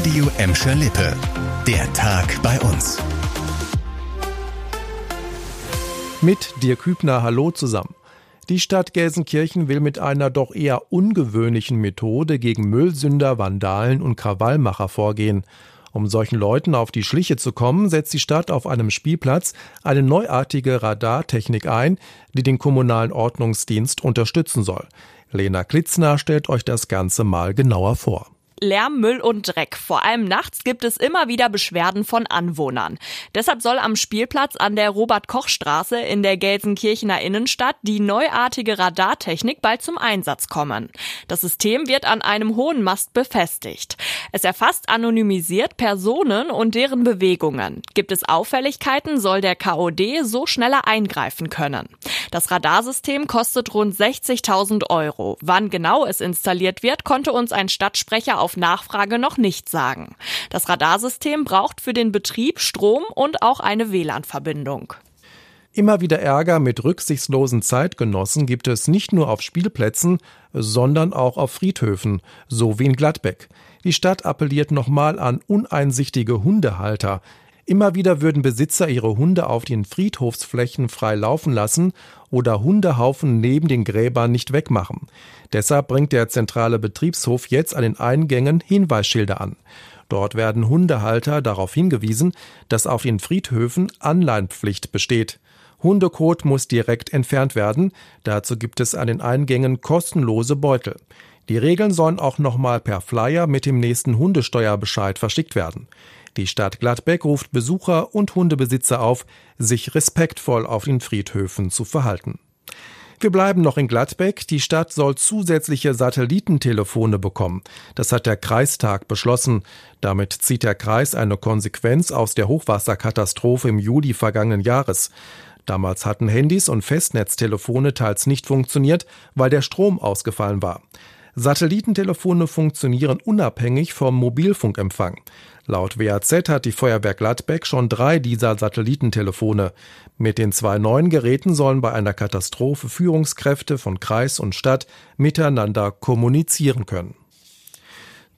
Radio Emscher Lippe. Der Tag bei uns. Mit dir Kübner, hallo zusammen. Die Stadt Gelsenkirchen will mit einer doch eher ungewöhnlichen Methode gegen Müllsünder, Vandalen und Krawallmacher vorgehen. Um solchen Leuten auf die Schliche zu kommen, setzt die Stadt auf einem Spielplatz eine neuartige Radartechnik ein, die den kommunalen Ordnungsdienst unterstützen soll. Lena Klitzner stellt euch das Ganze mal genauer vor. Lärm, Müll und Dreck. Vor allem nachts gibt es immer wieder Beschwerden von Anwohnern. Deshalb soll am Spielplatz an der Robert-Koch-Straße in der Gelsenkirchener Innenstadt die neuartige Radartechnik bald zum Einsatz kommen. Das System wird an einem hohen Mast befestigt. Es erfasst anonymisiert Personen und deren Bewegungen. Gibt es Auffälligkeiten, soll der KOD so schneller eingreifen können. Das Radarsystem kostet rund 60.000 Euro. Wann genau es installiert wird, konnte uns ein Stadtsprecher auf Nachfrage noch nicht sagen. Das Radarsystem braucht für den Betrieb Strom und auch eine WLAN-Verbindung. Immer wieder Ärger mit rücksichtslosen Zeitgenossen gibt es nicht nur auf Spielplätzen, sondern auch auf Friedhöfen, so wie in Gladbeck. Die Stadt appelliert nochmal an uneinsichtige Hundehalter. Immer wieder würden Besitzer ihre Hunde auf den Friedhofsflächen frei laufen lassen oder Hundehaufen neben den Gräbern nicht wegmachen. Deshalb bringt der zentrale Betriebshof jetzt an den Eingängen Hinweisschilder an. Dort werden Hundehalter darauf hingewiesen, dass auf den Friedhöfen Anleihenpflicht besteht. Hundekot muss direkt entfernt werden. Dazu gibt es an den Eingängen kostenlose Beutel. Die Regeln sollen auch nochmal per Flyer mit dem nächsten Hundesteuerbescheid verschickt werden. Die Stadt Gladbeck ruft Besucher und Hundebesitzer auf, sich respektvoll auf den Friedhöfen zu verhalten. Wir bleiben noch in Gladbeck. Die Stadt soll zusätzliche Satellitentelefone bekommen. Das hat der Kreistag beschlossen. Damit zieht der Kreis eine Konsequenz aus der Hochwasserkatastrophe im Juli vergangenen Jahres. Damals hatten Handys und Festnetztelefone teils nicht funktioniert, weil der Strom ausgefallen war. Satellitentelefone funktionieren unabhängig vom Mobilfunkempfang. Laut WAZ hat die Feuerwehr Gladbeck schon drei dieser Satellitentelefone. Mit den zwei neuen Geräten sollen bei einer Katastrophe Führungskräfte von Kreis und Stadt miteinander kommunizieren können.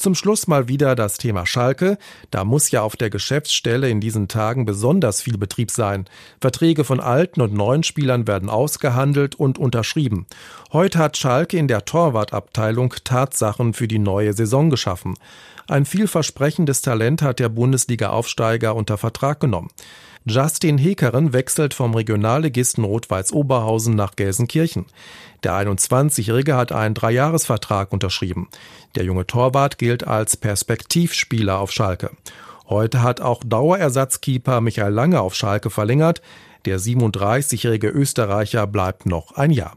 Zum Schluss mal wieder das Thema Schalke. Da muss ja auf der Geschäftsstelle in diesen Tagen besonders viel Betrieb sein. Verträge von alten und neuen Spielern werden ausgehandelt und unterschrieben. Heute hat Schalke in der Torwartabteilung Tatsachen für die neue Saison geschaffen. Ein vielversprechendes Talent hat der Bundesliga-Aufsteiger unter Vertrag genommen. Justin Hekeren wechselt vom Regionalligisten Rot-Weiß Oberhausen nach Gelsenkirchen. Der 21-Jährige hat einen Dreijahresvertrag unterschrieben. Der junge Torwart gilt als Perspektivspieler auf Schalke. Heute hat auch Dauerersatzkeeper Michael Lange auf Schalke verlängert. Der 37-jährige Österreicher bleibt noch ein Jahr.